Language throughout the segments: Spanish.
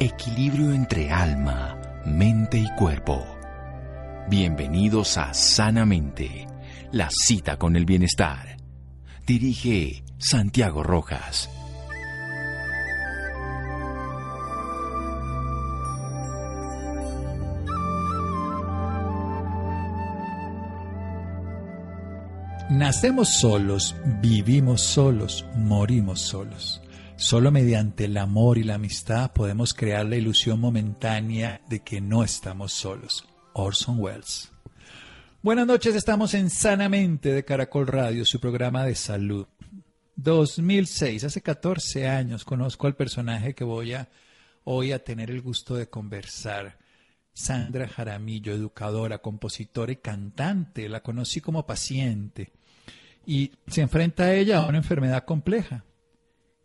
equilibrio entre alma, mente y cuerpo. Bienvenidos a Sanamente, la cita con el bienestar. Dirige Santiago Rojas. Nacemos solos, vivimos solos, morimos solos. Solo mediante el amor y la amistad podemos crear la ilusión momentánea de que no estamos solos. Orson Welles. Buenas noches, estamos en Sanamente de Caracol Radio, su programa de salud. 2006, hace 14 años, conozco al personaje que voy a hoy a tener el gusto de conversar. Sandra Jaramillo, educadora, compositora y cantante. La conocí como paciente y se enfrenta a ella a una enfermedad compleja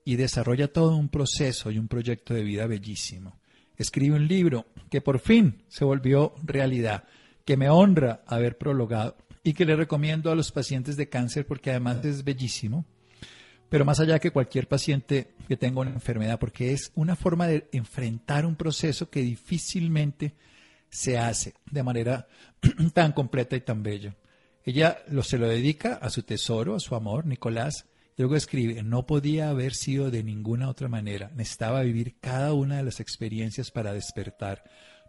y desarrolla todo un proceso y un proyecto de vida bellísimo. Escribe un libro que por fin se volvió realidad, que me honra haber prologado y que le recomiendo a los pacientes de cáncer porque además es bellísimo, pero más allá que cualquier paciente que tenga una enfermedad, porque es una forma de enfrentar un proceso que difícilmente se hace de manera tan completa y tan bella. Ella lo, se lo dedica a su tesoro, a su amor, Nicolás, Luego escribe, no podía haber sido de ninguna otra manera. Necesitaba vivir cada una de las experiencias para despertar,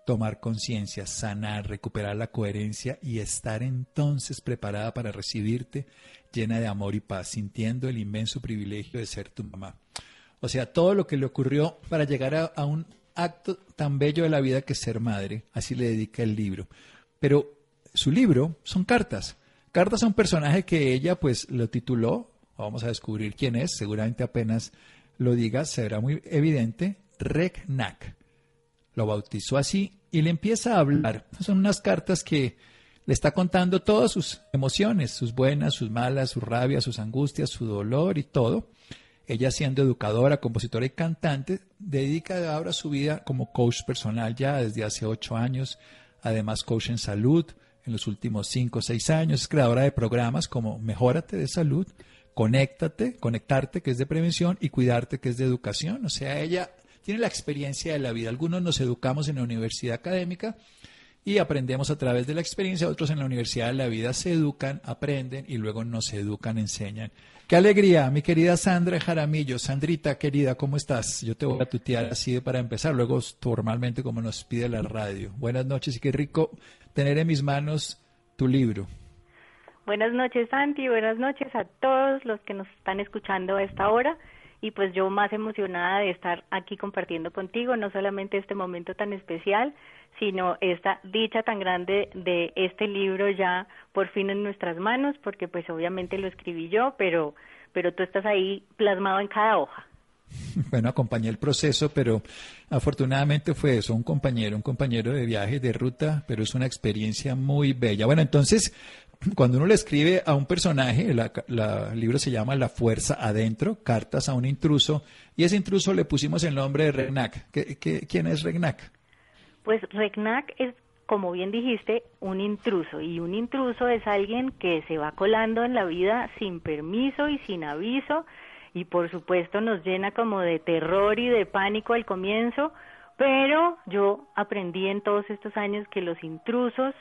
tomar conciencia, sanar, recuperar la coherencia y estar entonces preparada para recibirte llena de amor y paz, sintiendo el inmenso privilegio de ser tu mamá. O sea, todo lo que le ocurrió para llegar a, un acto tan bello de la vida que ser madre, así le dedica el libro. Pero su libro son cartas, cartas a un personaje que ella pues lo tituló vamos a descubrir quién es, seguramente apenas lo diga, será muy evidente, Reknak. Lo bautizó así y le empieza a hablar. Son unas cartas que le está contando todas sus emociones, sus buenas, sus malas, sus rabias, sus angustias, su dolor y todo. Ella siendo educadora, compositora y cantante, dedica ahora su vida como coach personal ya desde hace ocho años, además coach en salud en los últimos cinco o seis años, es creadora de programas como Mejórate de Salud, conéctate, conectarte, que es de prevención, y cuidarte, que es de educación. O sea, ella tiene la experiencia de la vida. Algunos nos educamos en la universidad académica y aprendemos a través de la experiencia, otros en la universidad de la vida se educan, aprenden y luego nos educan, enseñan. Qué alegría, mi querida Sandra Jaramillo. Sandrita, querida, ¿cómo estás? Yo te voy a tutear así para empezar, luego formalmente como nos pide la radio. Buenas noches y qué rico tener en mis manos tu libro. Buenas noches, Santi. Buenas noches a todos los que nos están escuchando a esta hora. Y pues yo más emocionada de estar aquí compartiendo contigo, no solamente este momento tan especial, sino esta dicha tan grande de este libro ya por fin en nuestras manos, porque pues obviamente lo escribí yo, pero, pero tú estás ahí plasmado en cada hoja. Bueno, acompañé el proceso, pero afortunadamente fue eso, un compañero, un compañero de viaje, de ruta, pero es una experiencia muy bella. Bueno, entonces cuando uno le escribe a un personaje, el libro se llama La Fuerza Adentro, Cartas a un intruso, y ese intruso le pusimos el nombre de Regnac. quién es Regnac? Pues Regnac es, como bien dijiste, un intruso, y un intruso es alguien que se va colando en la vida sin permiso y sin aviso, y por supuesto nos llena como de terror y de pánico al comienzo, pero yo aprendí en todos estos años que los intrusos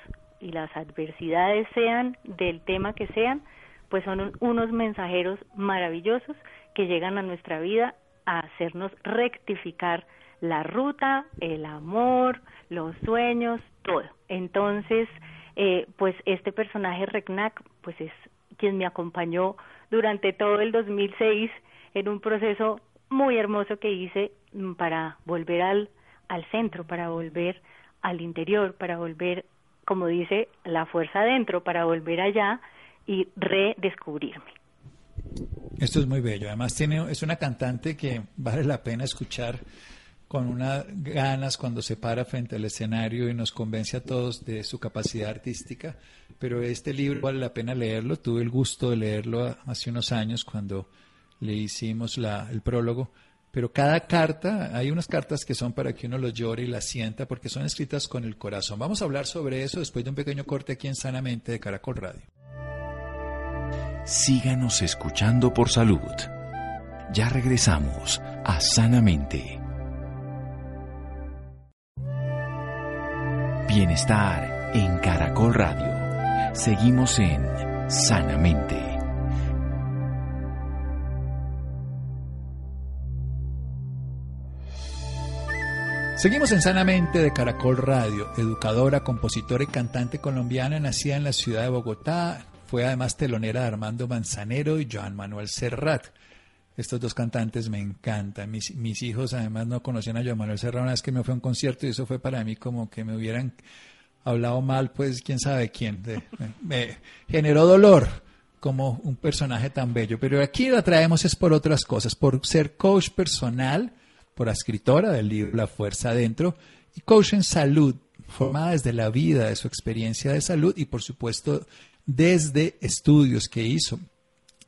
y las adversidades sean del tema que sean, pues son unos mensajeros maravillosos que llegan a nuestra vida a hacernos rectificar la ruta, el amor, los sueños, todo. Entonces, eh, pues este personaje Reknak, pues es quien me acompañó durante todo el 2006 en un proceso muy hermoso que hice para volver al, al centro, para volver al interior, para volver como dice, la fuerza adentro para volver allá y redescubrirme. Esto es muy bello. Además tiene es una cantante que vale la pena escuchar con unas ganas cuando se para frente al escenario y nos convence a todos de su capacidad artística. Pero este libro vale la pena leerlo. Tuve el gusto de leerlo hace unos años cuando le hicimos la, el prólogo pero cada carta, hay unas cartas que son para que uno los llore y las sienta porque son escritas con el corazón. Vamos a hablar sobre eso después de un pequeño corte aquí en Sanamente de Caracol Radio. Síganos escuchando por salud. Ya regresamos a Sanamente. Bienestar en Caracol Radio. Seguimos en Sanamente. Seguimos en Sanamente de Caracol Radio, educadora, compositora y cantante colombiana, nacida en la ciudad de Bogotá, fue además telonera de Armando Manzanero y Joan Manuel Serrat. Estos dos cantantes me encantan. Mis, mis hijos además no conocían a Joan Manuel Serrat una vez que me fue a un concierto y eso fue para mí como que me hubieran hablado mal, pues quién sabe quién. me, generó dolor como un personaje tan bello. Pero aquí la traemos es por otras cosas, por ser coach personal, por escritora del libro La Fuerza Adentro y coach en salud, formada desde la vida, de su experiencia de salud y por supuesto desde estudios que hizo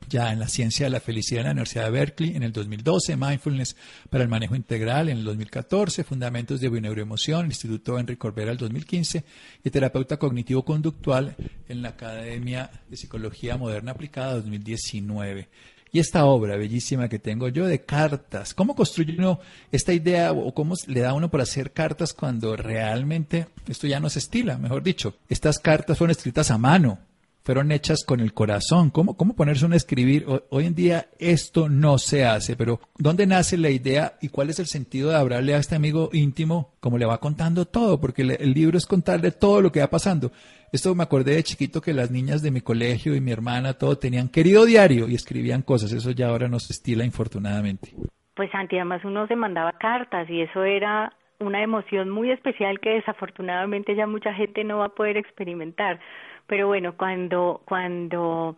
ya en la ciencia de la felicidad en la Universidad de Berkeley en el 2012, Mindfulness para el manejo integral en el 2014, Fundamentos de Bioneuroemoción, el Instituto Enrique Corbera el 2015 y terapeuta cognitivo-conductual en la Academia de Psicología Moderna Aplicada 2019. Y esta obra bellísima que tengo yo de cartas, ¿cómo construye uno esta idea o cómo le da uno por hacer cartas cuando realmente esto ya no se estila, mejor dicho? Estas cartas fueron escritas a mano, fueron hechas con el corazón. ¿Cómo, cómo ponerse uno a escribir? Hoy en día esto no se hace, pero ¿dónde nace la idea y cuál es el sentido de hablarle a este amigo íntimo como le va contando todo? Porque el libro es contarle todo lo que va pasando. Esto me acordé de chiquito que las niñas de mi colegio y mi hermana todo tenían querido diario y escribían cosas. Eso ya ahora no se estila infortunadamente. Pues Santi, además uno se mandaba cartas y eso era una emoción muy especial que desafortunadamente ya mucha gente no va a poder experimentar pero bueno, cuando, cuando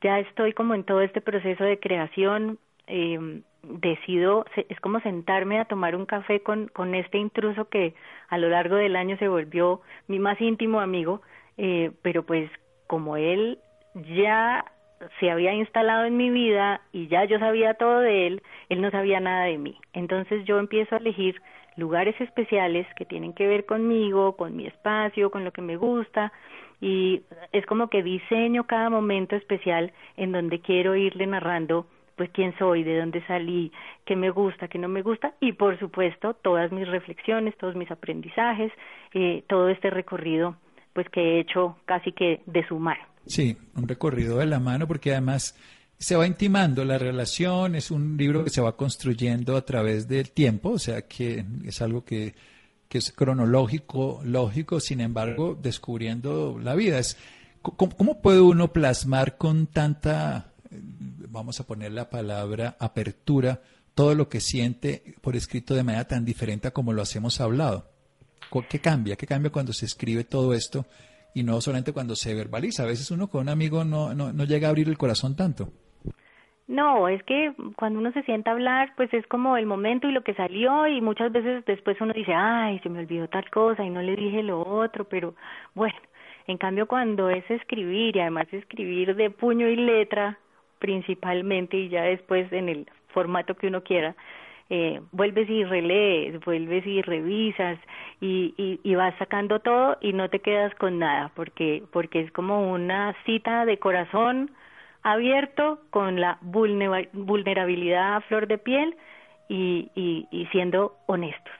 ya estoy como en todo este proceso de creación, eh, decido, es como sentarme a tomar un café con, con este intruso que a lo largo del año se volvió mi más íntimo amigo, eh, pero pues como él ya se había instalado en mi vida y ya yo sabía todo de él, él no sabía nada de mí. Entonces yo empiezo a elegir lugares especiales que tienen que ver conmigo, con mi espacio, con lo que me gusta, y es como que diseño cada momento especial en donde quiero irle narrando pues quién soy, de dónde salí, qué me gusta, qué no me gusta y por supuesto todas mis reflexiones, todos mis aprendizajes, eh, todo este recorrido pues que he hecho casi que de su mano. Sí, un recorrido de la mano porque además se va intimando la relación, es un libro que se va construyendo a través del tiempo, o sea que es algo que que es cronológico, lógico, sin embargo, descubriendo la vida. Es, ¿cómo, puede uno plasmar con tanta, vamos a poner la palabra, apertura, todo lo que siente por escrito de manera tan diferente a como lo hacemos hablado? ¿Qué cambia? ¿Qué cambia cuando se escribe todo esto y no solamente cuando se verbaliza? A veces uno con un amigo no, no, no llega a abrir el corazón tanto. No, es que cuando uno se sienta a hablar, pues es como el momento y lo que salió y muchas veces después uno dice, ay, se me olvidó tal cosa y no le dije lo otro, pero bueno, en cambio cuando es escribir y además escribir de puño y letra principalmente y ya después en el formato que uno quiera, eh, vuelves y relees, vuelves y revisas y, y, y vas sacando todo y no te quedas con nada porque porque es como una cita de corazón abierto con la vulnerabilidad a flor de piel y, y, siendo honestos.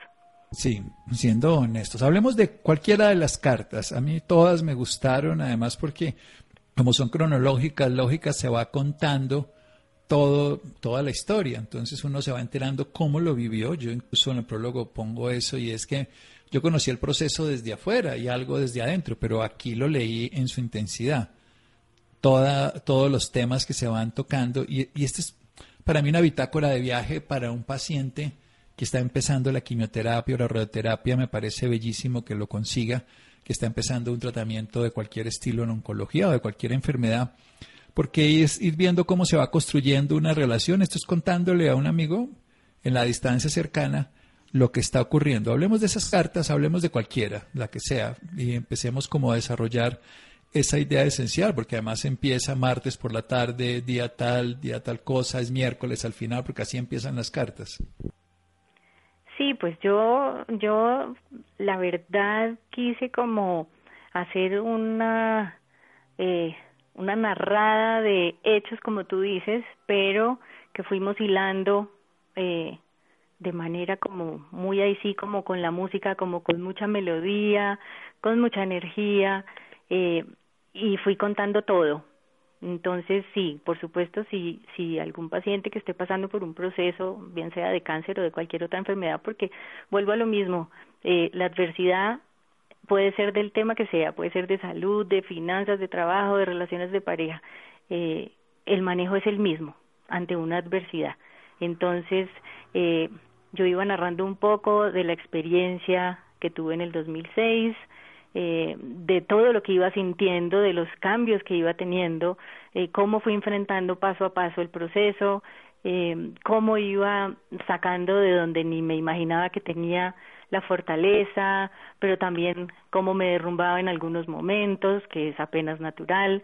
Sí, siendo honestos. Hablemos de cualquiera de las cartas. A mí todas me gustaron, además porque como son cronológicas, lógicas, se va contando todo, toda la historia. Entonces uno se va enterando cómo lo vivió. Yo incluso en el prólogo pongo eso y es que yo conocí el proceso desde afuera y algo desde adentro, pero aquí lo leí en su intensidad todos los temas que se van tocando. Y, y este es para mí una bitácora de viaje para un paciente que está empezando la quimioterapia o la radioterapia. Me parece bellísimo que lo consiga, que está empezando un tratamiento de cualquier estilo en oncología o de cualquier enfermedad. Porque es ir viendo cómo se va construyendo una relación. Esto es contándole a un amigo en la distancia cercana lo que está ocurriendo. Hablemos de esas cartas, hablemos de cualquiera, la que sea, y empecemos como a desarrollar esa idea esencial, porque además empieza martes por la tarde, día tal, día tal cosa, es miércoles al final, porque así empiezan las cartas. Sí, pues yo, yo la verdad quise como hacer una, eh, una narrada de hechos, como tú dices, pero que fuimos hilando eh, de manera como muy ahí sí, como con la música, como con mucha melodía, con mucha energía, eh, y fui contando todo. Entonces, sí, por supuesto, si, si algún paciente que esté pasando por un proceso, bien sea de cáncer o de cualquier otra enfermedad, porque vuelvo a lo mismo, eh, la adversidad puede ser del tema que sea, puede ser de salud, de finanzas, de trabajo, de relaciones de pareja. Eh, el manejo es el mismo ante una adversidad. Entonces, eh, yo iba narrando un poco de la experiencia que tuve en el 2006, eh, de todo lo que iba sintiendo, de los cambios que iba teniendo, eh, cómo fui enfrentando paso a paso el proceso, eh, cómo iba sacando de donde ni me imaginaba que tenía la fortaleza, pero también cómo me derrumbaba en algunos momentos, que es apenas natural,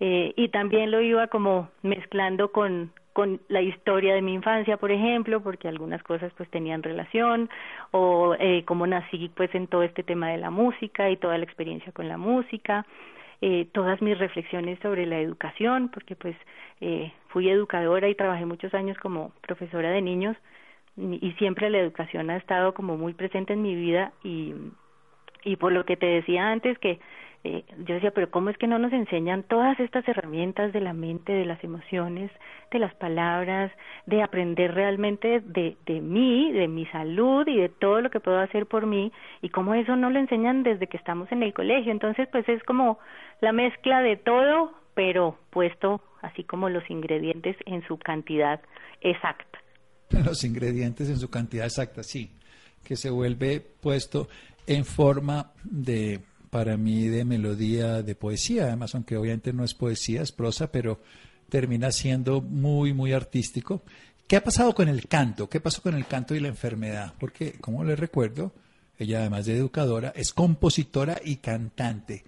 eh, y también lo iba como mezclando con con la historia de mi infancia, por ejemplo, porque algunas cosas pues tenían relación, o eh, cómo nací pues en todo este tema de la música y toda la experiencia con la música, eh, todas mis reflexiones sobre la educación, porque pues eh, fui educadora y trabajé muchos años como profesora de niños y siempre la educación ha estado como muy presente en mi vida y, y por lo que te decía antes que eh, yo decía, pero ¿cómo es que no nos enseñan todas estas herramientas de la mente, de las emociones, de las palabras, de aprender realmente de, de mí, de mi salud y de todo lo que puedo hacer por mí? Y cómo eso no lo enseñan desde que estamos en el colegio. Entonces, pues es como la mezcla de todo, pero puesto así como los ingredientes en su cantidad exacta. Los ingredientes en su cantidad exacta, sí, que se vuelve puesto en forma de para mí de melodía, de poesía, además, aunque obviamente no es poesía, es prosa, pero termina siendo muy, muy artístico. ¿Qué ha pasado con el canto? ¿Qué pasó con el canto y la enfermedad? Porque, como les recuerdo, ella además de educadora, es compositora y cantante.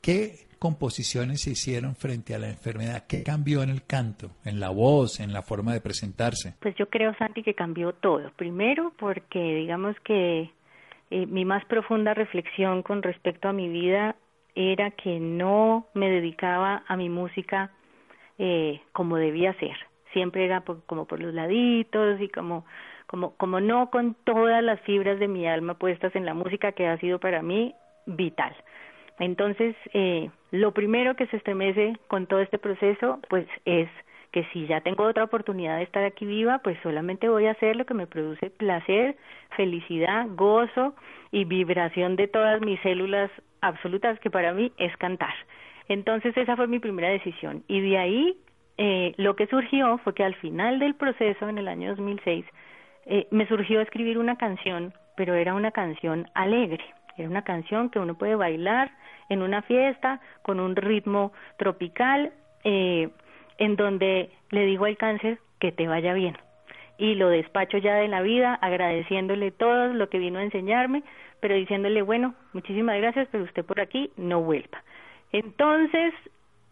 ¿Qué composiciones se hicieron frente a la enfermedad? ¿Qué cambió en el canto, en la voz, en la forma de presentarse? Pues yo creo, Santi, que cambió todo. Primero porque digamos que eh, mi más profunda reflexión con respecto a mi vida era que no me dedicaba a mi música eh, como debía ser. Siempre era como por los laditos y como, como, como no con todas las fibras de mi alma puestas en la música que ha sido para mí vital. Entonces, eh, lo primero que se estremece con todo este proceso, pues es que si ya tengo otra oportunidad de estar aquí viva, pues solamente voy a hacer lo que me produce placer, felicidad, gozo y vibración de todas mis células absolutas, que para mí es cantar. Entonces esa fue mi primera decisión. Y de ahí eh, lo que surgió fue que al final del proceso, en el año 2006, eh, me surgió escribir una canción, pero era una canción alegre. Era una canción que uno puede bailar en una fiesta con un ritmo tropical. Eh, en donde le digo al cáncer que te vaya bien y lo despacho ya de la vida agradeciéndole todo lo que vino a enseñarme, pero diciéndole, bueno, muchísimas gracias, pero usted por aquí no vuelva. Entonces,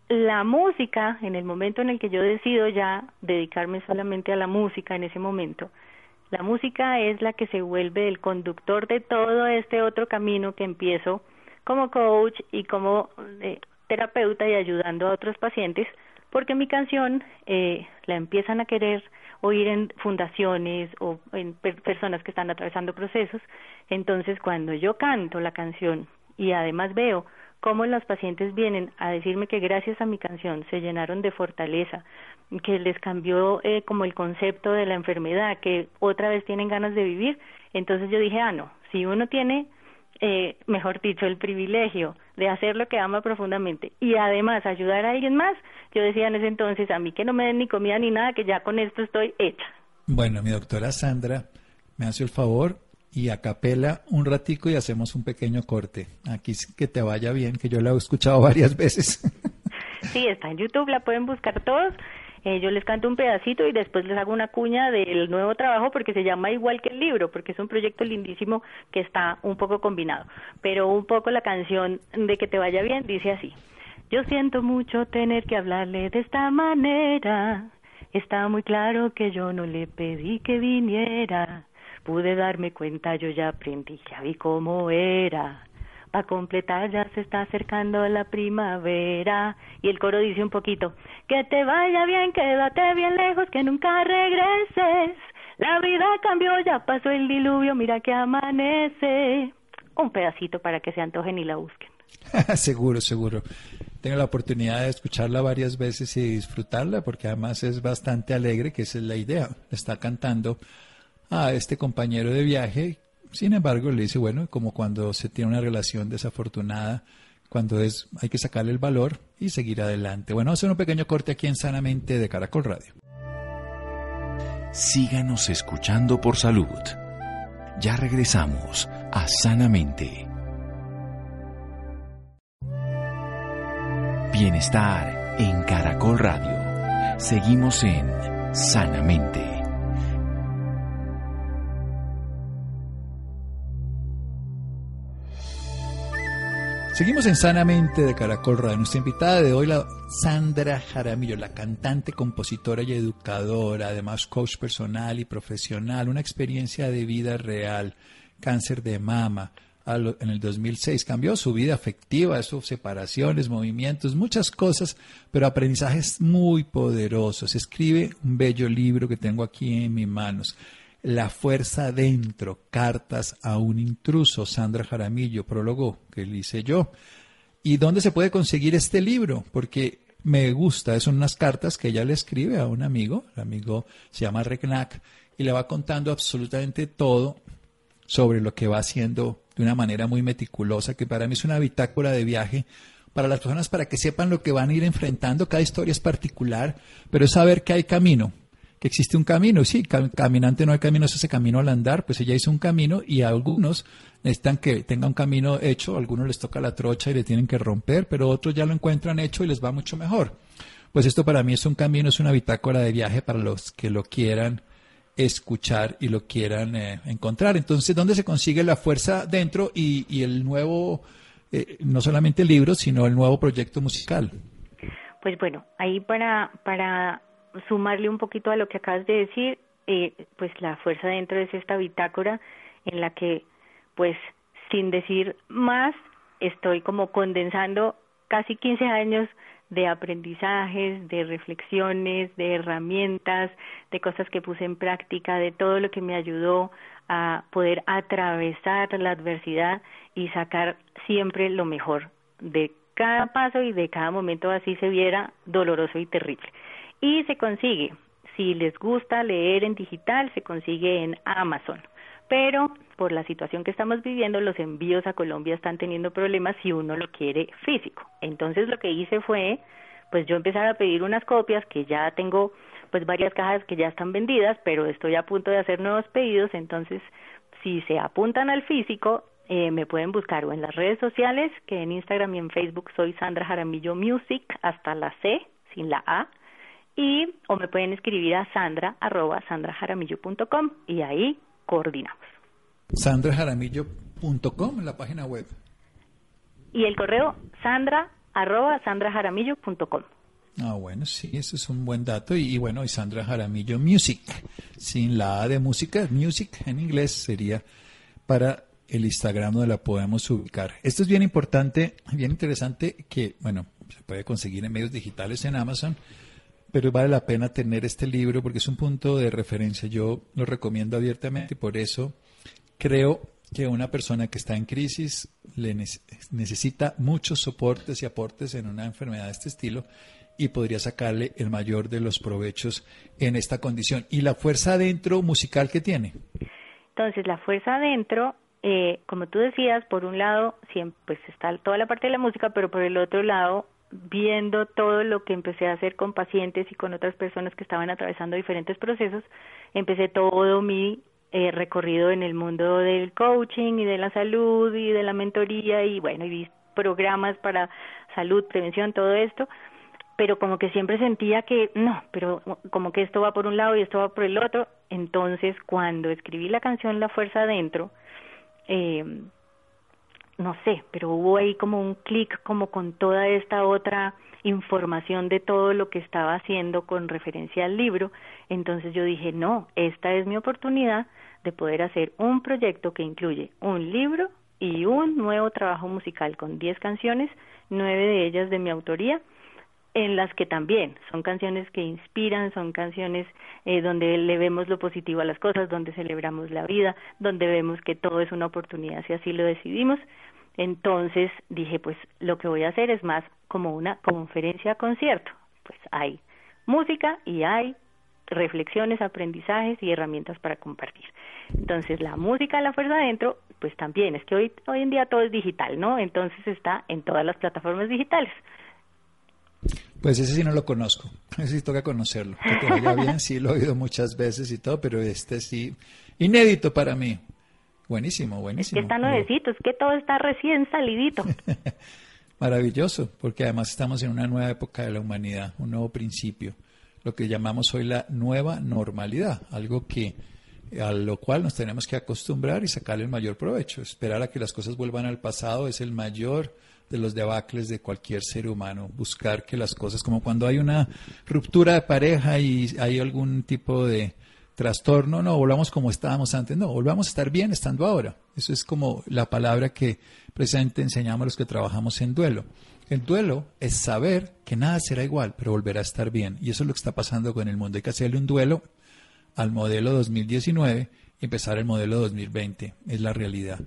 la música, en el momento en el que yo decido ya dedicarme solamente a la música en ese momento, la música es la que se vuelve el conductor de todo este otro camino que empiezo como coach y como eh, terapeuta y ayudando a otros pacientes porque mi canción eh, la empiezan a querer oír en fundaciones o en personas que están atravesando procesos. Entonces, cuando yo canto la canción y además veo cómo los pacientes vienen a decirme que gracias a mi canción se llenaron de fortaleza, que les cambió eh, como el concepto de la enfermedad, que otra vez tienen ganas de vivir, entonces yo dije, ah, no, si uno tiene eh, mejor dicho, el privilegio de hacer lo que ama profundamente y además ayudar a alguien más, yo decía en ese entonces, a mí que no me den ni comida ni nada, que ya con esto estoy hecha. Bueno, mi doctora Sandra, me hace el favor y acapela un ratico y hacemos un pequeño corte. Aquí que te vaya bien, que yo la he escuchado varias veces. Sí, está en YouTube, la pueden buscar todos eh, yo les canto un pedacito y después les hago una cuña del nuevo trabajo porque se llama igual que el libro, porque es un proyecto lindísimo que está un poco combinado. Pero un poco la canción de que te vaya bien dice así. Yo siento mucho tener que hablarle de esta manera. Está muy claro que yo no le pedí que viniera. Pude darme cuenta, yo ya aprendí, ya vi cómo era para completar ya se está acercando la primavera. Y el coro dice un poquito, que te vaya bien, quédate bien lejos, que nunca regreses. La vida cambió, ya pasó el diluvio, mira que amanece. Un pedacito para que se antojen y la busquen. seguro, seguro. Tengo la oportunidad de escucharla varias veces y disfrutarla porque además es bastante alegre, que esa es la idea. Está cantando a este compañero de viaje. Sin embargo, le dice, bueno, como cuando se tiene una relación desafortunada, cuando es hay que sacarle el valor y seguir adelante. Bueno, hacer un pequeño corte aquí en Sanamente de Caracol Radio. Síganos escuchando por salud. Ya regresamos a Sanamente. Bienestar en Caracol Radio. Seguimos en Sanamente. Seguimos en Sanamente de Caracol Radio. Nuestra invitada de hoy, la Sandra Jaramillo, la cantante, compositora y educadora, además coach personal y profesional, una experiencia de vida real, cáncer de mama. En el 2006 cambió su vida afectiva, sus separaciones, movimientos, muchas cosas, pero aprendizajes muy poderosos. Escribe un bello libro que tengo aquí en mis manos. La fuerza dentro, cartas a un intruso, Sandra Jaramillo, prólogo que le hice yo. ¿Y dónde se puede conseguir este libro? Porque me gusta, son unas cartas que ella le escribe a un amigo, el amigo se llama Regnac, y le va contando absolutamente todo sobre lo que va haciendo de una manera muy meticulosa, que para mí es una bitácora de viaje para las personas para que sepan lo que van a ir enfrentando. Cada historia es particular, pero es saber que hay camino, que existe un camino. Sí, caminante no hay camino, es ese camino al andar, pues ella hizo un camino y a algunos necesitan que tenga un camino hecho, a algunos les toca la trocha y le tienen que romper, pero otros ya lo encuentran hecho y les va mucho mejor. Pues esto para mí es un camino, es una bitácora de viaje para los que lo quieran escuchar y lo quieran eh, encontrar. Entonces, ¿dónde se consigue la fuerza dentro y, el nuevo, eh, no solamente el libro, sino el nuevo proyecto musical? Pues bueno, ahí para, para sumarle un poquito a lo que acabas de decir, eh, pues la fuerza dentro es esta bitácora en la que, pues, sin decir más, estoy como condensando casi 15 años de aprendizajes, de reflexiones, de herramientas, de cosas que puse en práctica, de todo lo que me ayudó a poder atravesar la adversidad y sacar siempre lo mejor. De cada paso y de cada momento así se viera doloroso y terrible y se consigue. Si les gusta leer en digital, se consigue en Amazon. Pero por la situación que estamos viviendo, los envíos a Colombia están teniendo problemas si uno lo quiere físico. Entonces lo que hice fue, pues yo empezar a pedir unas copias que ya tengo, pues varias cajas que ya están vendidas, pero estoy a punto de hacer nuevos pedidos. Entonces, si se apuntan al físico, eh, me pueden buscar o en las redes sociales, que en Instagram y en Facebook soy Sandra Jaramillo Music, hasta la C, sin la A y o me pueden escribir a sandra arroba sandrajaramillo.com y ahí coordinamos. sandrajaramillo.com, la página web. Y el correo sandra arroba sandrajaramillo.com. Ah, bueno, sí, ese es un buen dato. Y, bueno, y Sandra Jaramillo Music, sin la A de música, music en inglés sería para el Instagram donde la podemos ubicar. Esto es bien importante, bien interesante que, bueno, se puede conseguir en medios digitales en Amazon, pero vale la pena tener este libro porque es un punto de referencia. Yo lo recomiendo abiertamente y por eso creo que una persona que está en crisis le necesita muchos soportes y aportes en una enfermedad de este estilo y podría sacarle el mayor de los provechos en esta condición. ¿Y la fuerza adentro musical que tiene? Entonces, la fuerza adentro, eh, como tú decías, por un lado, siempre, pues está toda la parte de la música, pero por el otro lado, viendo todo lo que empecé a hacer con pacientes y con otras personas que estaban atravesando diferentes procesos, empecé todo mi eh, recorrido en el mundo del coaching y de la salud y de la mentoría y bueno, y programas para salud, prevención, todo esto, pero como que siempre sentía que no, pero como que esto va por un lado y esto va por el otro, entonces cuando escribí la canción La Fuerza Adentro, eh, no sé, pero hubo ahí como un clic como con toda esta otra información de todo lo que estaba haciendo con referencia al libro, entonces yo dije, no, esta es mi oportunidad de poder hacer un proyecto que incluye un libro y un nuevo trabajo musical con 10 canciones, nueve de ellas de mi autoría, en las que también son canciones que inspiran, son canciones eh, donde le vemos lo positivo a las cosas, donde celebramos la vida, donde vemos que todo es una oportunidad si así lo decidimos. Entonces dije, pues lo que voy a hacer es más como una conferencia concierto. Pues hay música y hay reflexiones, aprendizajes y herramientas para compartir. Entonces, la música la fuerza adentro, pues también, es que hoy, hoy en día todo es digital, ¿no? Entonces está en todas las plataformas digitales. Pues ese sí no lo conozco, ese sí toca conocerlo. Que te vaya bien, sí lo he oído muchas veces y todo, pero este sí, inédito para mí. Buenísimo, buenísimo. Es que está nuevecito, es que todo está recién salidito. Maravilloso, porque además estamos en una nueva época de la humanidad, un nuevo principio, lo que llamamos hoy la nueva normalidad, algo que a lo cual nos tenemos que acostumbrar y sacarle el mayor provecho. Esperar a que las cosas vuelvan al pasado es el mayor de los debacles de cualquier ser humano. Buscar que las cosas, como cuando hay una ruptura de pareja y hay algún tipo de trastorno, no, volvamos como estábamos antes, no, volvamos a estar bien estando ahora. Eso es como la palabra que precisamente enseñamos a los que trabajamos en duelo. El duelo es saber que nada será igual, pero volverá a estar bien. Y eso es lo que está pasando con el mundo. Hay que hacerle un duelo al modelo 2019 y empezar el modelo 2020. Es la realidad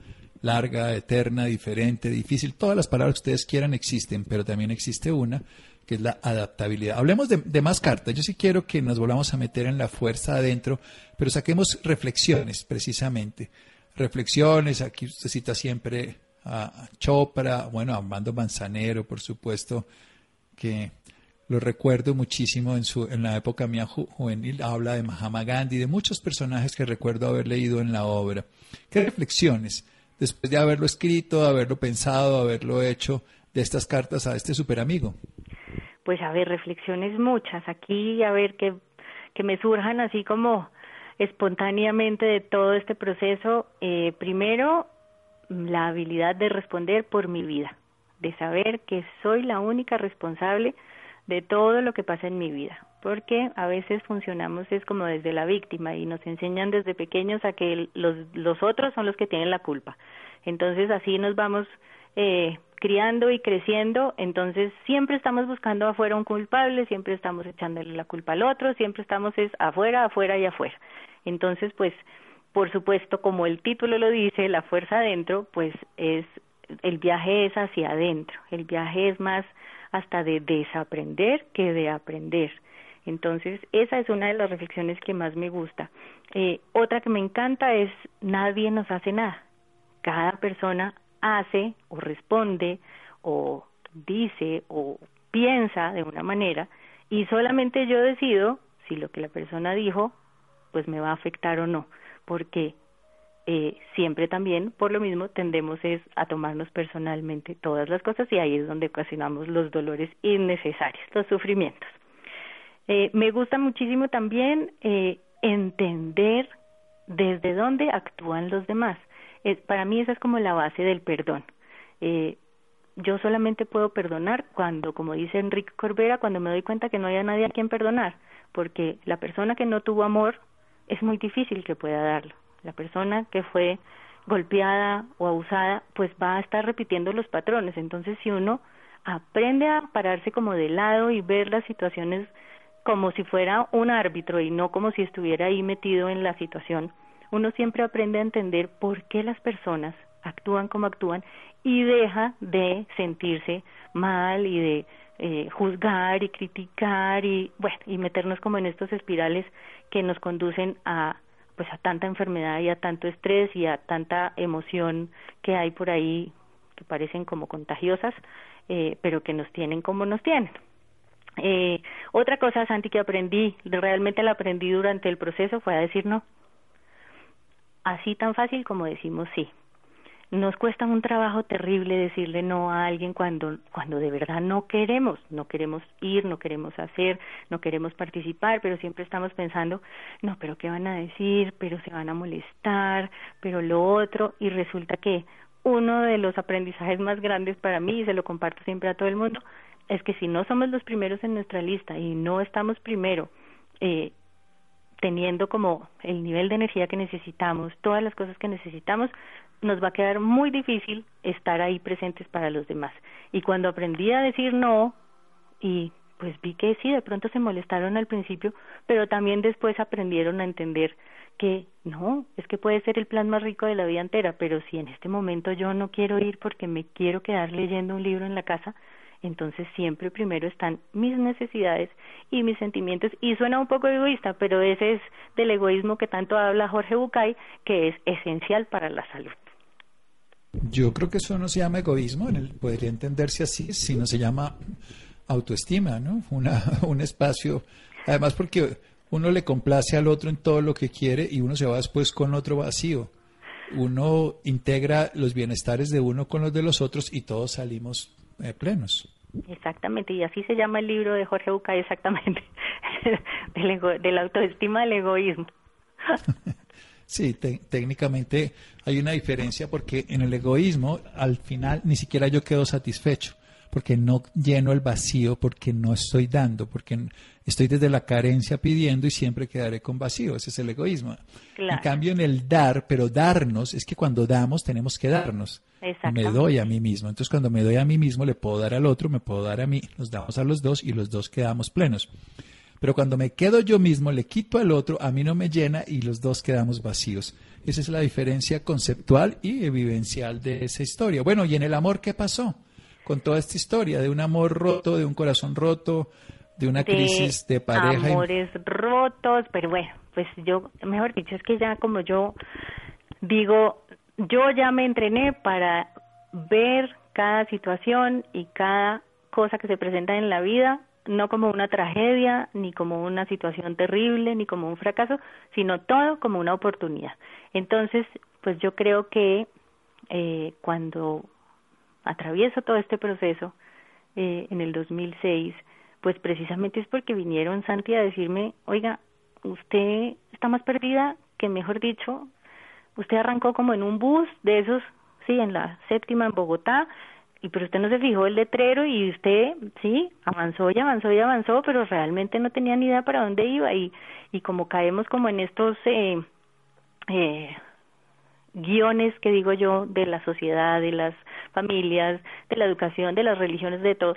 larga, eterna, diferente, difícil, todas las palabras que ustedes quieran existen, pero también existe una que es la adaptabilidad. Hablemos de, más cartas. Yo sí quiero que nos volvamos a meter en la fuerza adentro, pero saquemos reflexiones precisamente. Reflexiones, aquí usted cita siempre a Chopra, bueno, a Armando Manzanero, por supuesto, que lo recuerdo muchísimo en, su, en la época mía juvenil, habla de Mahatma Gandhi, de muchos personajes que recuerdo haber leído en la obra. ¿Qué reflexiones? Después de haberlo escrito, de haberlo pensado, haberlo hecho, de estas cartas a este super amigo? Pues a ver, reflexiones muchas aquí, a ver que, que me surjan así como espontáneamente de todo este proceso. Eh, primero, la habilidad de responder por mi vida, de saber que soy la única responsable de todo lo que pasa en mi vida, porque a veces funcionamos es como desde la víctima y nos enseñan desde pequeños a que los, los otros son los que tienen la culpa. Entonces así nos vamos eh, criando y creciendo, entonces siempre estamos buscando afuera un culpable, siempre estamos echándole la culpa al otro, siempre estamos es afuera, afuera y afuera. Entonces, pues, por supuesto, como el título lo dice, la fuerza adentro, pues es el viaje es hacia adentro, el viaje es más hasta de desaprender que de aprender. Entonces, esa es una de las reflexiones que más me gusta. Eh, otra que me encanta es nadie nos hace nada. Cada persona hace o responde o dice o piensa de una manera y solamente yo decido si lo que la persona dijo pues me va a afectar o no, porque eh, siempre también, por lo mismo, tendemos es a tomarnos personalmente todas las cosas y ahí es donde ocasionamos los dolores innecesarios, los sufrimientos. Eh, me gusta muchísimo también eh, entender desde dónde actúan los demás. para mí esa es como la base del perdón. yo solamente puedo perdonar cuando, como dice Enrique Corbera, cuando me doy cuenta que no hay nadie a quien perdonar, porque la persona que no tuvo amor es muy difícil que pueda darlo la persona que fue golpeada o abusada, pues va a estar repitiendo los patrones. Entonces, si uno aprende a pararse como de lado y ver las situaciones como si fuera un árbitro y no como si estuviera ahí metido en la situación, uno siempre aprende a entender por qué las personas actúan como actúan y deja de sentirse mal y de eh, juzgar y criticar y bueno y meternos como en estos espirales que nos conducen a pues a tanta enfermedad y a tanto estrés y a tanta emoción que hay por ahí que parecen como contagiosas, eh, pero que nos tienen como nos tienen. Eh, otra cosa, Santi, que aprendí, realmente la aprendí durante el proceso, fue a decir no. Así tan fácil como decimos sí. Nos cuesta un trabajo terrible decirle no a alguien cuando cuando de verdad no queremos, no queremos ir, no queremos hacer, no queremos participar, pero siempre estamos pensando, no, pero qué van a decir, pero se van a molestar, pero lo otro. Y resulta que uno de los aprendizajes más grandes para mí y se lo comparto siempre a todo el mundo es que si no somos los primeros en nuestra lista y no estamos primero eh, teniendo como el nivel de energía que necesitamos, todas las cosas que necesitamos, nos va a quedar muy difícil estar ahí presentes para los demás. Y cuando aprendí a decir no y pues vi que sí, de pronto se molestaron al principio, pero también después aprendieron a entender que no, es que puede ser el plan más rico de la vida entera, pero si en este momento yo no quiero ir porque me quiero quedar leyendo un libro en la casa, entonces siempre primero están mis necesidades y mis sentimientos y suena un poco egoísta, pero ese es del egoísmo que tanto habla Jorge Bucay, que es esencial para la salud. Yo creo que eso no se llama egoísmo, en el, podría entenderse así, sino se llama autoestima, ¿no? Una, un espacio, además porque uno le complace al otro en todo lo que quiere y uno se va después con otro vacío. Uno integra los bienestares de uno con los de los otros y todos salimos eh, plenos. Exactamente, y así se llama el libro de Jorge Bucay, exactamente, de la autoestima del egoísmo. sí, técnicamente hay una diferencia porque en el egoísmo al final ni siquiera yo quedo satisfecho porque no lleno el vacío, porque no estoy dando, porque estoy desde la carencia pidiendo y siempre quedaré con vacío. Ese es el egoísmo. En cambio, en el dar, pero darnos, es que cuando damos tenemos que darnos. Me doy a mí mismo. Entonces, cuando me doy a mí mismo, le puedo dar al otro, me puedo dar a mí, nos damos a los dos y los dos quedamos plenos. Pero cuando me quedo yo mismo, le quito al otro, a mí no me llena y los dos quedamos vacíos. Esa es la diferencia conceptual y vivencial de esa historia. Bueno, ¿y en el amor qué pasó? Con toda esta historia de un amor roto, de un corazón roto, de una crisis de pareja. Amores rotos, pero bueno, pues yo, mejor dicho, es que ya como yo digo, yo ya me entrené para ver cada situación y cada cosa que se presenta en la vida, no como una tragedia, ni como una situación terrible, ni como un fracaso, sino todo como una oportunidad. Entonces, pues yo creo que eh, cuando atravieso todo este proceso eh, en el 2006, pues precisamente es porque vinieron Santi a decirme, oiga, usted está más perdida que, mejor dicho, usted arrancó como en un bus de esos, sí, en la séptima en Bogotá, y pero usted no se fijó el letrero y usted, sí, avanzó y avanzó y avanzó, pero realmente no tenía ni idea para dónde iba y, y como caemos como en estos eh, eh, guiones que digo yo de la sociedad, de las familias, de la educación, de las religiones, de todo,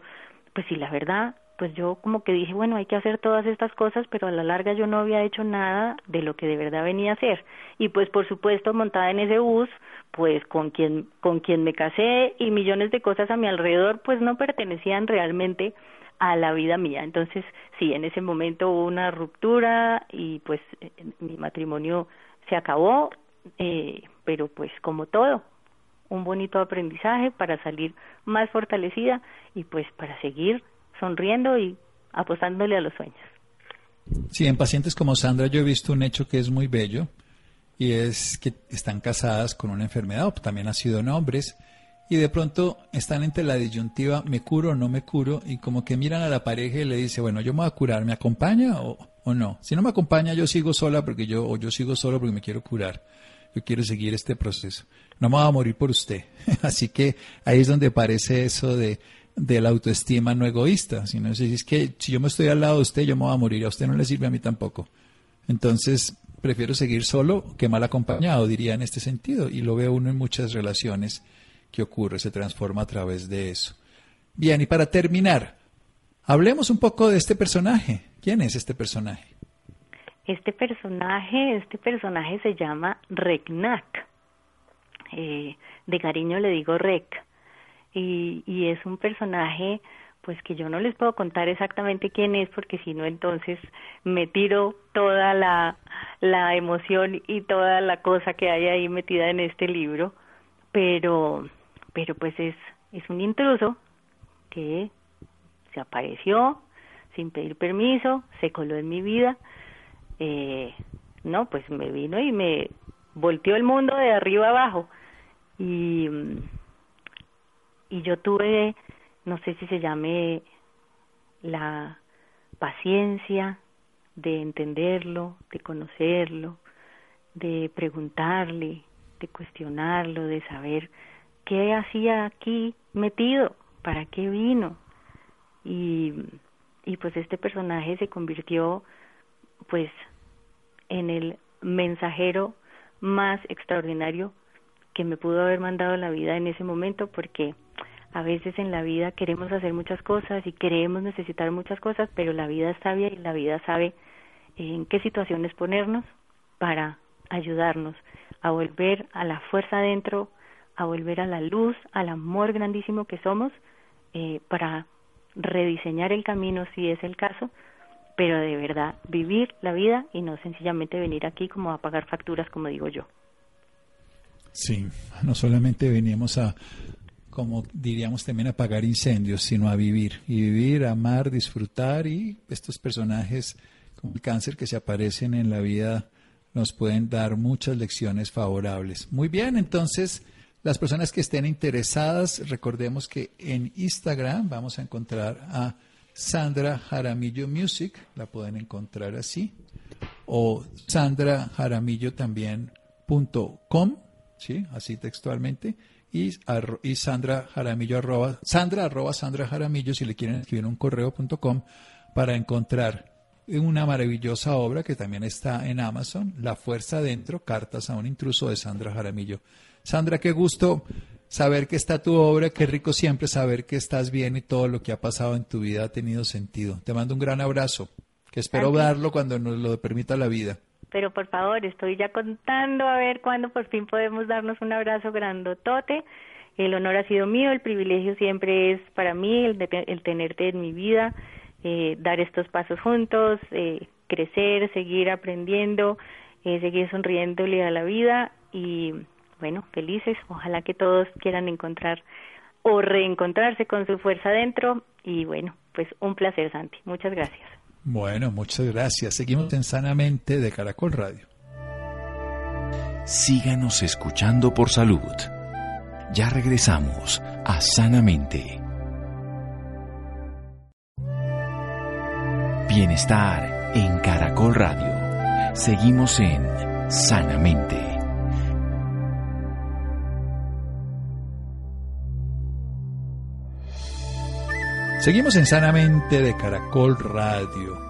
pues sí, la verdad, pues yo como que dije, bueno, hay que hacer todas estas cosas, pero a la larga yo no había hecho nada de lo que de verdad venía a hacer. Y pues por supuesto, montada en ese bus, pues con quien con quien me casé y millones de cosas a mi alrededor, pues no pertenecían realmente a la vida mía. Entonces, sí, en ese momento hubo una ruptura y pues mi matrimonio se acabó, eh, pero pues como todo, un bonito aprendizaje para salir más fortalecida y pues para seguir sonriendo y apostándole a los sueños. Sí, en pacientes como Sandra yo he visto un hecho que es muy bello y es que están casadas con una enfermedad o también ha sido en hombres y de pronto están entre la disyuntiva me curo o no me curo y como que miran a la pareja y le dice, bueno, yo me voy a curar, ¿me acompaña o, o no? Si no me acompaña yo sigo sola porque yo o yo sigo solo porque me quiero curar yo quiero seguir este proceso. No me voy a morir por usted. Así que ahí es donde parece eso de, la autoestima no egoísta, sino si es que si yo me estoy al lado de usted, yo me voy a morir, a usted no le sirve a mí tampoco. Entonces, prefiero seguir solo que mal acompañado, diría en este sentido, y lo veo uno en muchas relaciones que ocurre, se transforma a través de eso. Bien, y para terminar, hablemos un poco de este personaje. ¿Quién es este personaje? Este personaje, este personaje se llama Reknak. Eh, de cariño le digo Rek. Y, y es un personaje pues que yo no les puedo contar exactamente quién es porque si no entonces me tiro toda la, la emoción y toda la cosa que hay ahí metida en este libro pero pero pues es es un intruso que se apareció sin pedir permiso se coló en mi vida eh, no, pues me vino y me volteó el mundo de arriba abajo. Y, y yo tuve, no sé si se llame la paciencia de entenderlo, de conocerlo, de preguntarle, de cuestionarlo, de saber qué hacía aquí metido, para qué vino. Y, y pues este personaje se convirtió pues en el mensajero más extraordinario que me pudo haber mandado la vida en ese momento porque a veces en la vida queremos hacer muchas cosas y queremos necesitar muchas cosas, pero la vida es sabia y la vida sabe en qué situaciones ponernos para ayudarnos a volver a la fuerza adentro, a volver a la luz, al amor grandísimo que somos, eh, para rediseñar el camino si es el caso, pero de verdad vivir la vida y no sencillamente venir aquí como a pagar facturas, como digo yo. Sí, no solamente venimos a, como diríamos también, a apagar incendios, sino a vivir. Y vivir, amar, disfrutar y estos personajes como el cáncer que se aparecen en la vida nos pueden dar muchas lecciones favorables. Muy bien, entonces las personas que estén interesadas, recordemos que en Instagram vamos a encontrar a Sandra Jaramillo Music, la pueden encontrar así, o Sandra Jaramillo también punto com, ¿sí? así textualmente, y, y Sandra Jaramillo arroba, Sandra arroba Sandra Jaramillo si le quieren escribir un correo.com para encontrar una maravillosa obra que también está en Amazon, La Fuerza Adentro, Cartas a un Intruso de Sandra Jaramillo. Sandra, qué gusto saber que está tu obra, qué rico siempre saber que estás bien y todo lo que ha pasado en tu vida ha tenido sentido. Te mando un gran abrazo, que espero darlo cuando nos lo permita la vida. Pero por favor, estoy ya contando a ver cuándo por fin podemos darnos un abrazo grandotote. El honor ha sido mío, el privilegio siempre es para mí el, de, el tenerte en mi vida eh, dar estos pasos juntos, eh, crecer, seguir aprendiendo, eh, seguir sonriéndole a la vida y bueno, felices. Ojalá que todos quieran encontrar o reencontrarse con su fuerza adentro y bueno, pues un placer Santi. Muchas gracias. Bueno, muchas gracias. Seguimos en Sanamente de Caracol Radio. Síganos escuchando por salud. Ya regresamos a Sanamente. Bienestar en Caracol Radio. Seguimos en Sanamente. Seguimos en Sanamente de Caracol Radio.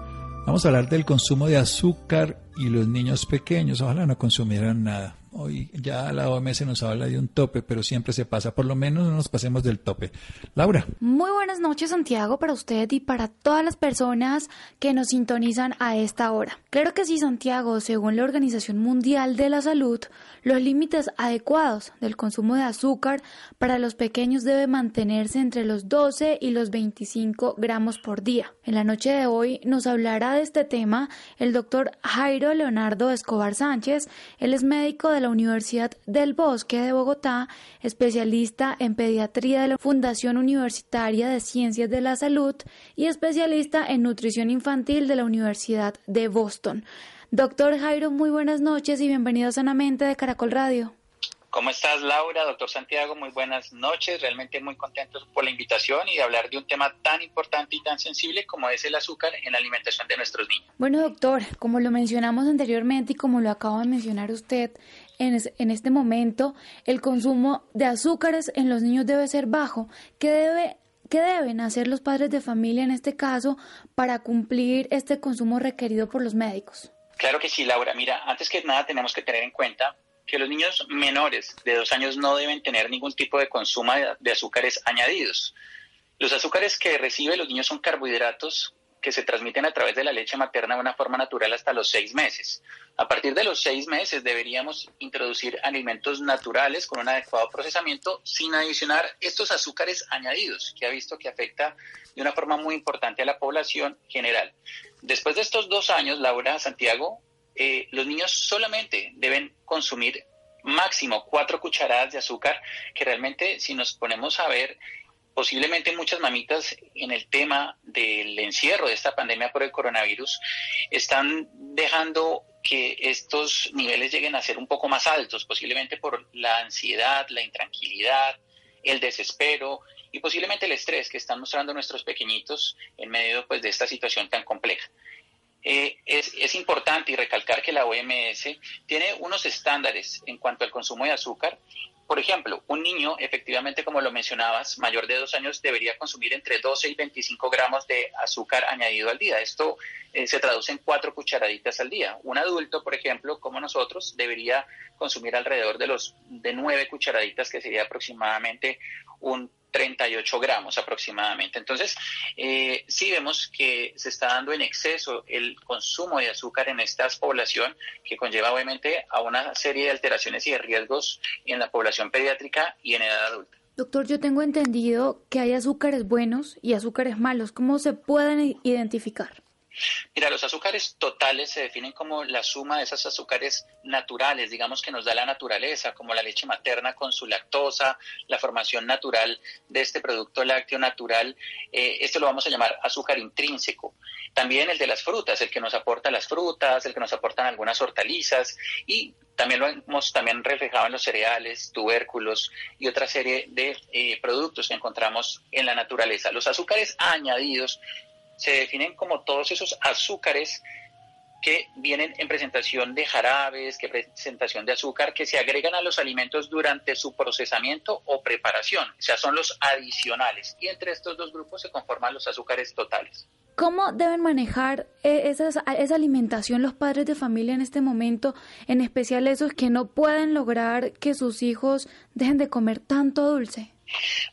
Vamos a hablar del consumo de azúcar y los niños pequeños. Ojalá no consumieran nada. Hoy ya la OMS nos habla de un tope, pero siempre se pasa. Por lo menos no nos pasemos del tope. Laura. Muy buenas noches, Santiago, para usted y para todas las personas que nos sintonizan a esta hora. Claro que sí, Santiago, según la Organización Mundial de la Salud, los límites adecuados del consumo de azúcar para los pequeños debe mantenerse entre los 12 y los 25 gramos por día. En la noche de hoy nos hablará de este tema el doctor Jairo Leonardo Escobar Sánchez. Él es médico de la Universidad del Bosque de Bogotá, especialista en pediatría de la Fundación Universitaria de Ciencias de la Salud y especialista en nutrición infantil de la Universidad de Boston. Doctor Jairo, muy buenas noches y bienvenido Sanamente de Caracol Radio. ¿Cómo estás, Laura? Doctor Santiago, muy buenas noches. Realmente muy contentos por la invitación y de hablar de un tema tan importante y tan sensible como es el azúcar en la alimentación de nuestros niños. Bueno, doctor, como lo mencionamos anteriormente y como lo acaba de mencionar usted, en, este momento el consumo de azúcares en los niños debe ser bajo. ¿Qué, debe, ¿Qué deben hacer los padres de familia en este caso para cumplir este consumo requerido por los médicos? Claro que sí, Laura. Mira, antes que nada tenemos que tener en cuenta que los niños menores de dos años no deben tener ningún tipo de consumo de azúcares añadidos. Los azúcares que reciben los niños son carbohidratos que se transmiten a través de la leche materna de una forma natural hasta los seis meses. A partir de los seis meses deberíamos introducir alimentos naturales con un adecuado procesamiento sin adicionar estos azúcares añadidos que ha visto que afecta de una forma muy importante a la población general. Después de estos dos años, Laura Santiago, eh, los niños solamente deben consumir máximo cuatro cucharadas de azúcar, que realmente si nos ponemos a ver posiblemente muchas mamitas en el tema del encierro de esta pandemia por el coronavirus están dejando que estos niveles lleguen a ser un poco más altos, posiblemente por la ansiedad, la intranquilidad, el desespero y posiblemente el estrés que están mostrando nuestros pequeñitos en medio pues, de esta situación tan compleja. Eh, es, es, importante y recalcar que la OMS tiene unos estándares en cuanto al consumo de azúcar por ejemplo, un niño, efectivamente, como lo mencionabas, mayor de dos años, debería consumir entre 12 y 25 gramos de azúcar añadido al día. Esto eh, se traduce en cuatro cucharaditas al día. Un adulto, por ejemplo, como nosotros, debería consumir alrededor de los de nueve cucharaditas, que sería aproximadamente un 38 gramos aproximadamente. Entonces, eh, sí vemos que se está dando en exceso el consumo de azúcar en esta población, que conlleva obviamente a una serie de alteraciones y de riesgos en la población pediátrica y en edad adulta. Doctor, yo tengo entendido que hay azúcares buenos y azúcares malos. ¿Cómo se pueden identificar? Mira, los azúcares totales se definen como la suma de esos azúcares naturales, digamos que nos da la naturaleza, como la leche materna con su lactosa, la formación natural de este producto lácteo natural. Eh, esto lo vamos a llamar azúcar intrínseco. También el de las frutas, el que nos aporta las frutas, el que nos aportan algunas hortalizas y también lo hemos también reflejado en los cereales, tubérculos y otra serie de eh, productos que encontramos en la naturaleza. Los azúcares añadidos se definen como todos esos azúcares que vienen en presentación de jarabes, que presentación de azúcar, que se agregan a los alimentos durante su procesamiento o preparación. O sea, son los adicionales. Y entre estos dos grupos se conforman los azúcares totales. ¿Cómo deben manejar eh, esa, esa alimentación los padres de familia en este momento, en especial esos que no pueden lograr que sus hijos dejen de comer tanto dulce?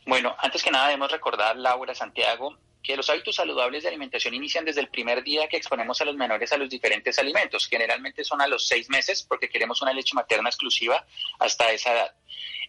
Bueno, antes que nada debemos recordar, Laura Santiago, que los hábitos saludables de alimentación inician desde el primer día que exponemos a los menores a los diferentes alimentos. Generalmente son a los seis meses porque queremos una leche materna exclusiva hasta esa edad.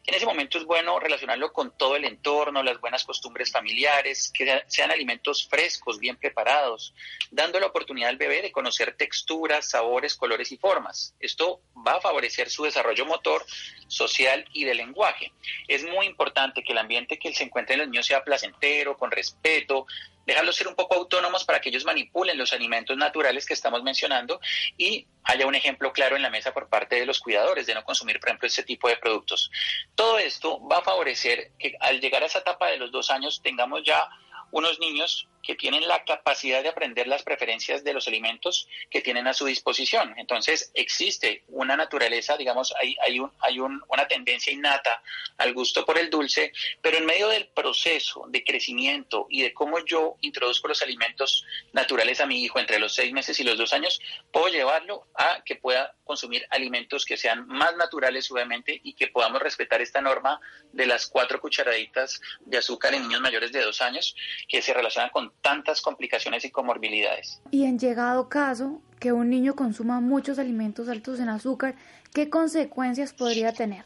En ese momento es bueno relacionarlo con todo el entorno, las buenas costumbres familiares, que sean alimentos frescos, bien preparados, dando la oportunidad al bebé de conocer texturas, sabores, colores y formas. Esto va a favorecer su desarrollo motor, social y de lenguaje. Es muy importante que el ambiente que se encuentre en los niños sea placentero, con respeto, dejarlos ser un poco autónomos para que ellos manipulen los alimentos naturales que estamos mencionando y haya un ejemplo claro en la mesa por parte de los cuidadores de no consumir, por ejemplo, este tipo de productos. Todo esto va a favorecer que al llegar a esa etapa de los dos años tengamos ya unos niños que tienen la capacidad de aprender las preferencias de los alimentos que tienen a su disposición. Entonces, existe una naturaleza, digamos, hay, hay, un, hay una tendencia innata al gusto por el dulce, pero en medio del proceso de crecimiento y de cómo yo introduzco los alimentos naturales a mi hijo entre los seis meses y los dos años, puedo llevarlo a que pueda consumir alimentos que sean más naturales, obviamente, y que podamos respetar esta norma de las cuatro cucharaditas de azúcar en niños mayores de dos años, que se relacionan con tantas complicaciones y comorbilidades. Y en llegado caso que un niño consuma muchos alimentos altos en azúcar, ¿qué consecuencias podría tener?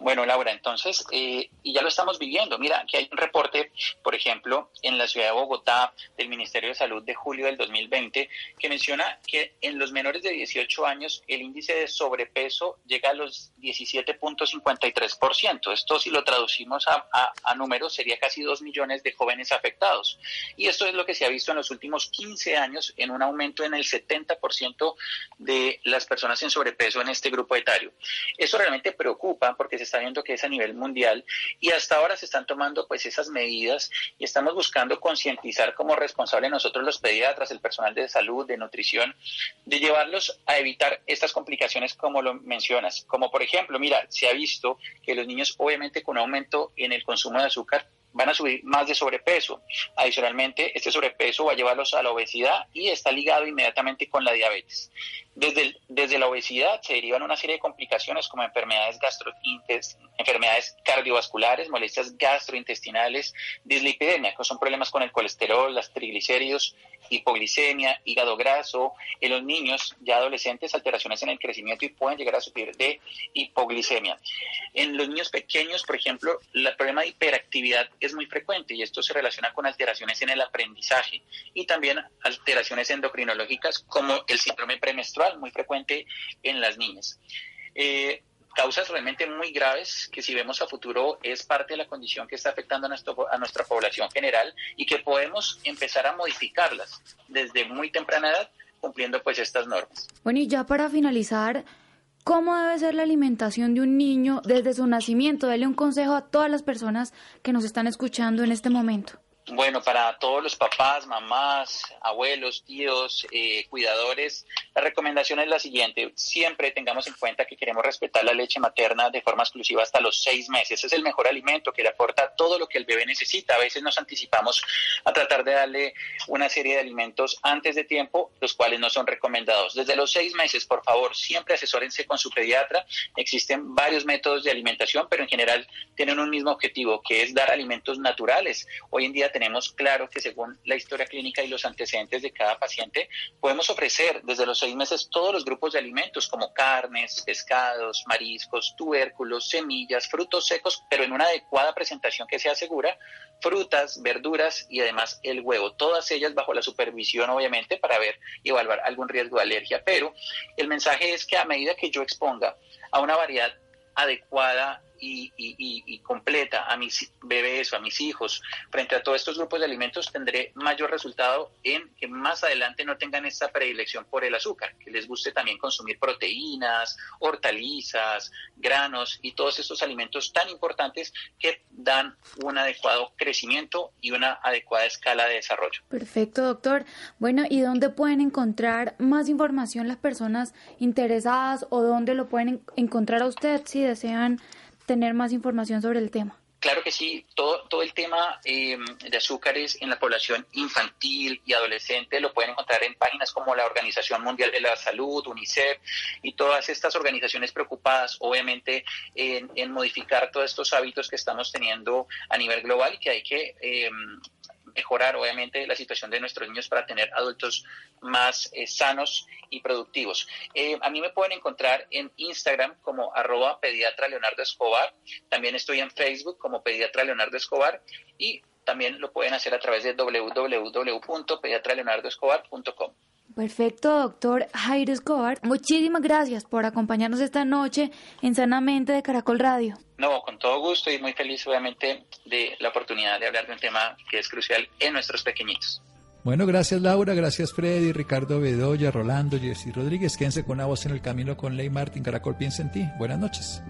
Bueno, Laura, entonces, eh, y ya lo estamos viviendo. Mira, que hay un reporte, por ejemplo, en la ciudad de Bogotá del Ministerio de Salud de julio del 2020, que menciona que en los menores de 18 años el índice de sobrepeso llega a los 17.53%. Esto, si lo traducimos a, a números, sería casi 2 millones de jóvenes afectados. Y esto es lo que se ha visto en los últimos 15 años en un aumento en el 70% de las personas en sobrepeso en este grupo etario. Eso realmente preocupa porque se está viendo que es a nivel mundial y hasta ahora se están tomando pues esas medidas y estamos buscando concientizar como responsable nosotros los pediatras, el personal de salud, de nutrición, de llevarlos a evitar estas complicaciones como lo mencionas. Como por ejemplo, mira, se ha visto que los niños obviamente con aumento en el consumo de azúcar van a subir más de sobrepeso. Adicionalmente, este sobrepeso va a llevarlos a la obesidad y está ligado inmediatamente con la diabetes. Desde, desde la obesidad se derivan una serie de complicaciones como enfermedades, enfermedades cardiovasculares, molestias gastrointestinales, dislipidemia, que son problemas con el colesterol, las triglicéridos, hipoglicemia, hígado graso. En los niños ya adolescentes, alteraciones en el crecimiento y pueden llegar a sufrir de hipoglicemia. En los niños pequeños, por ejemplo, el problema de hiperactividad es muy frecuente y esto se relaciona con alteraciones en el aprendizaje y también alteraciones endocrinológicas como el síndrome premenstrual, muy frecuente en las niñas. Eh, causas realmente muy graves que si vemos a futuro es parte de la condición que está afectando a, nuestro, a nuestra población general y que podemos empezar a modificarlas desde muy temprana edad cumpliendo pues estas normas. Bueno, y ya para finalizar, ¿cómo debe ser la alimentación de un niño desde su nacimiento? Dele un consejo a todas las personas que nos están escuchando en este momento. Bueno, para todos los papás, mamás, abuelos, tíos, eh, cuidadores, la recomendación es la siguiente. Siempre tengamos en cuenta que queremos respetar la leche materna de forma exclusiva hasta los seis meses. Es el mejor alimento que le aporta todo lo que el bebé necesita. A veces nos anticipamos a tratar de darle una serie de alimentos antes de tiempo, los cuales no son recomendados. Desde los seis meses, por favor, siempre asesórense con su pediatra. Existen varios métodos de alimentación, pero en general tienen un mismo objetivo, que es dar alimentos naturales. Hoy en día tenemos claro que según la historia clínica y los antecedentes de cada paciente, podemos ofrecer desde los seis meses todos los grupos de alimentos como carnes, pescados, mariscos, tubérculos, semillas, frutos secos, pero en una adecuada presentación que sea segura, frutas, verduras y además el huevo, todas ellas bajo la supervisión obviamente para ver y evaluar algún riesgo de alergia. Pero el mensaje es que a medida que yo exponga a una variedad adecuada y, completa a mis bebés o a mis hijos frente a todos estos grupos de alimentos, tendré mayor resultado en que más adelante no tengan esta predilección por el azúcar, que les guste también consumir proteínas, hortalizas, granos y todos estos alimentos tan importantes que dan un adecuado crecimiento y una adecuada escala de desarrollo. Perfecto, doctor. Bueno, ¿y dónde pueden encontrar más información las personas interesadas o dónde lo pueden encontrar a usted si desean tener más información sobre el tema? Claro que sí, todo, todo el tema em, de azúcares en la población infantil y adolescente lo pueden encontrar en páginas como la Organización Mundial de la Salud, UNICEF y todas estas organizaciones preocupadas obviamente en, en modificar todos estos hábitos que estamos teniendo a nivel global y que hay que eh, mejorar obviamente la situación de nuestros niños para tener adultos más eh, sanos y productivos. Eh, a mí me pueden encontrar en Instagram como arroba pediatra Leonardo Escobar, también estoy en Facebook como pediatra Leonardo Escobar y también lo pueden hacer a través de www.pediatraleonardoescobar.com. Perfecto, doctor Jairo Escobar. Muchísimas gracias por acompañarnos esta noche en Sanamente de Caracol Radio. No, con todo gusto y muy feliz obviamente de la oportunidad de hablar de un tema que es crucial en nuestros pequeñitos. Bueno, gracias Laura, gracias Freddy, Ricardo Bedoya, Rolando, Jessy Rodríguez. Quédense con una voz en el camino con Ley Martín. Caracol piensa en ti. Buenas noches.